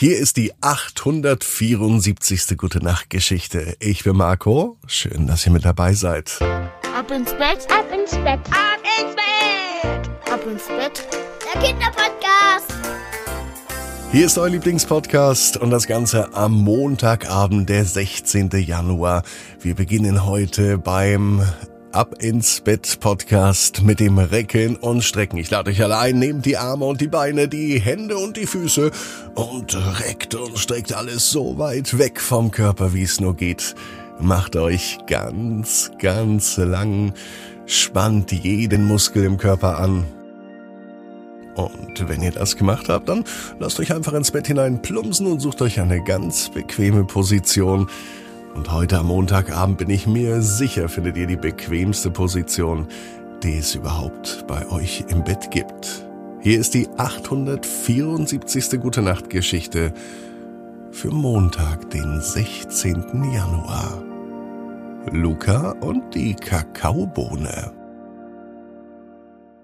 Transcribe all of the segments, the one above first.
Hier ist die 874. Gute Nacht Geschichte. Ich bin Marco. Schön, dass ihr mit dabei seid. Ab ins Bett, ab ins Bett, ab ins Bett, ab ins Bett. Der Kinderpodcast. Hier ist euer Lieblingspodcast und das Ganze am Montagabend, der 16. Januar. Wir beginnen heute beim Ab ins Bett Podcast mit dem Recken und Strecken. Ich lade euch alle ein, nehmt die Arme und die Beine, die Hände und die Füße und reckt und streckt alles so weit weg vom Körper, wie es nur geht. Macht euch ganz, ganz lang, spannt jeden Muskel im Körper an. Und wenn ihr das gemacht habt, dann lasst euch einfach ins Bett hinein plumpsen und sucht euch eine ganz bequeme Position. Und heute am Montagabend bin ich mir sicher, findet ihr die bequemste Position, die es überhaupt bei euch im Bett gibt. Hier ist die 874. Gute Nacht Geschichte für Montag, den 16. Januar. Luca und die Kakaobohne.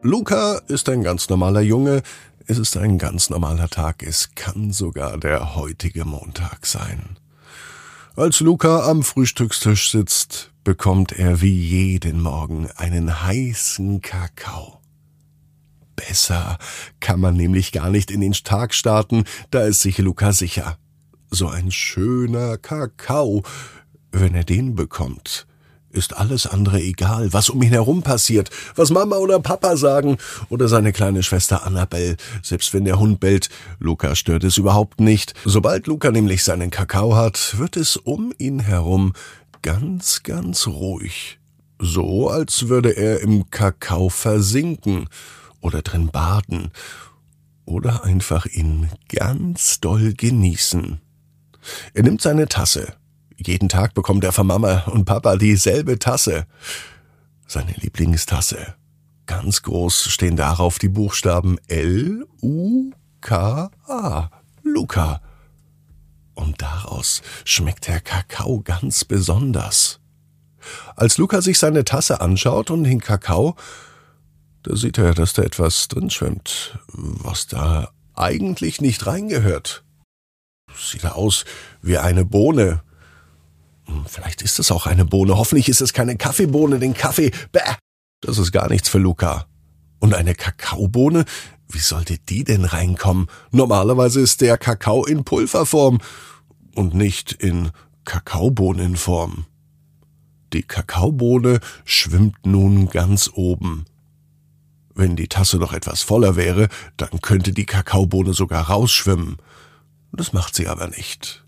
Luca ist ein ganz normaler Junge, es ist ein ganz normaler Tag, es kann sogar der heutige Montag sein. Als Luca am Frühstückstisch sitzt, bekommt er wie jeden Morgen einen heißen Kakao. Besser kann man nämlich gar nicht in den Tag starten, da ist sich Luca sicher. So ein schöner Kakao, wenn er den bekommt, ist alles andere egal, was um ihn herum passiert, was Mama oder Papa sagen oder seine kleine Schwester Annabelle, selbst wenn der Hund bellt. Luca stört es überhaupt nicht. Sobald Luca nämlich seinen Kakao hat, wird es um ihn herum ganz, ganz ruhig. So, als würde er im Kakao versinken oder drin baden oder einfach ihn ganz doll genießen. Er nimmt seine Tasse, jeden Tag bekommt er von Mama und Papa dieselbe Tasse. Seine Lieblingstasse. Ganz groß stehen darauf die Buchstaben L, U, K, A. Luca. Und daraus schmeckt der Kakao ganz besonders. Als Luca sich seine Tasse anschaut und den Kakao, da sieht er, dass da etwas drin schwimmt, was da eigentlich nicht reingehört. Sieht aus wie eine Bohne, vielleicht ist es auch eine Bohne. Hoffentlich ist es keine Kaffeebohne, denn Kaffee, bäh, das ist gar nichts für Luca. Und eine Kakaobohne? Wie sollte die denn reinkommen? Normalerweise ist der Kakao in Pulverform und nicht in Kakaobohnenform. Die Kakaobohne schwimmt nun ganz oben. Wenn die Tasse noch etwas voller wäre, dann könnte die Kakaobohne sogar rausschwimmen. Das macht sie aber nicht.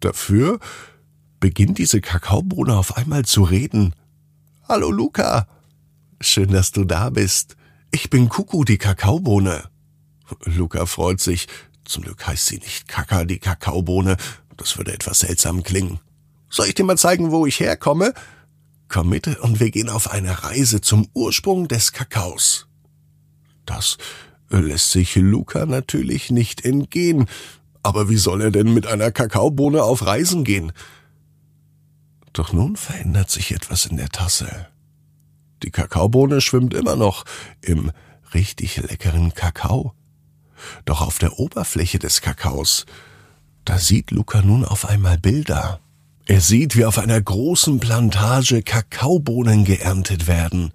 Dafür beginnt diese Kakaobohne auf einmal zu reden. Hallo Luca. Schön, dass du da bist. Ich bin Kuku, die Kakaobohne. Luca freut sich. Zum Glück heißt sie nicht Kaka, die Kakaobohne. Das würde etwas seltsam klingen. Soll ich dir mal zeigen, wo ich herkomme? Komm mit und wir gehen auf eine Reise zum Ursprung des Kakaos. Das lässt sich Luca natürlich nicht entgehen. Aber wie soll er denn mit einer Kakaobohne auf Reisen gehen? Doch nun verändert sich etwas in der Tasse. Die Kakaobohne schwimmt immer noch im richtig leckeren Kakao. Doch auf der Oberfläche des Kakaos, da sieht Luca nun auf einmal Bilder. Er sieht, wie auf einer großen Plantage Kakaobohnen geerntet werden.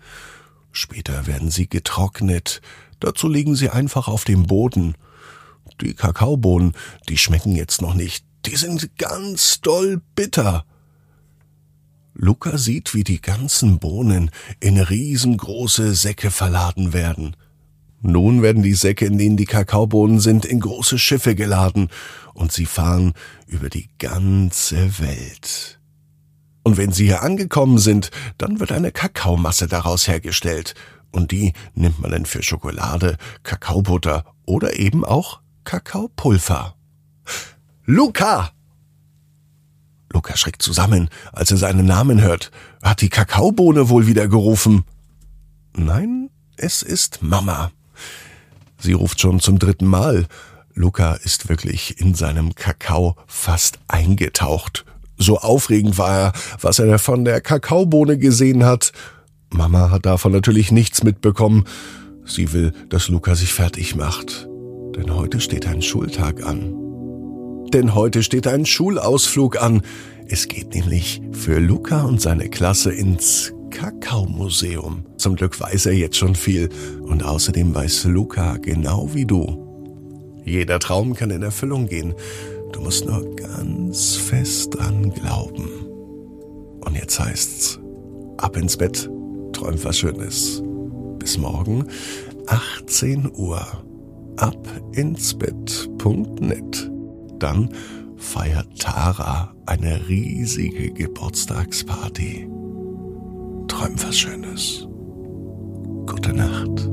Später werden sie getrocknet. Dazu liegen sie einfach auf dem Boden. Die Kakaobohnen, die schmecken jetzt noch nicht. Die sind ganz doll bitter. Luca sieht, wie die ganzen Bohnen in riesengroße Säcke verladen werden. Nun werden die Säcke, in denen die Kakaobohnen sind, in große Schiffe geladen und sie fahren über die ganze Welt. Und wenn sie hier angekommen sind, dann wird eine Kakaomasse daraus hergestellt und die nimmt man dann für Schokolade, Kakaobutter oder eben auch Kakaopulver. Luca! Luca schreckt zusammen, als er seinen Namen hört. Hat die Kakaobohne wohl wieder gerufen? Nein, es ist Mama. Sie ruft schon zum dritten Mal. Luca ist wirklich in seinem Kakao fast eingetaucht. So aufregend war er, was er von der Kakaobohne gesehen hat. Mama hat davon natürlich nichts mitbekommen. Sie will, dass Luca sich fertig macht. Denn heute steht ein Schultag an. Denn heute steht ein Schulausflug an. Es geht nämlich für Luca und seine Klasse ins Kakaomuseum. Zum Glück weiß er jetzt schon viel und außerdem weiß Luca genau wie du. Jeder Traum kann in Erfüllung gehen. Du musst nur ganz fest dran glauben. Und jetzt heißt's, ab ins Bett, träum was Schönes. Bis morgen, 18 Uhr, ab ins Bett.net. Dann feiert Tara eine riesige Geburtstagsparty. Träum was Schönes. Gute Nacht.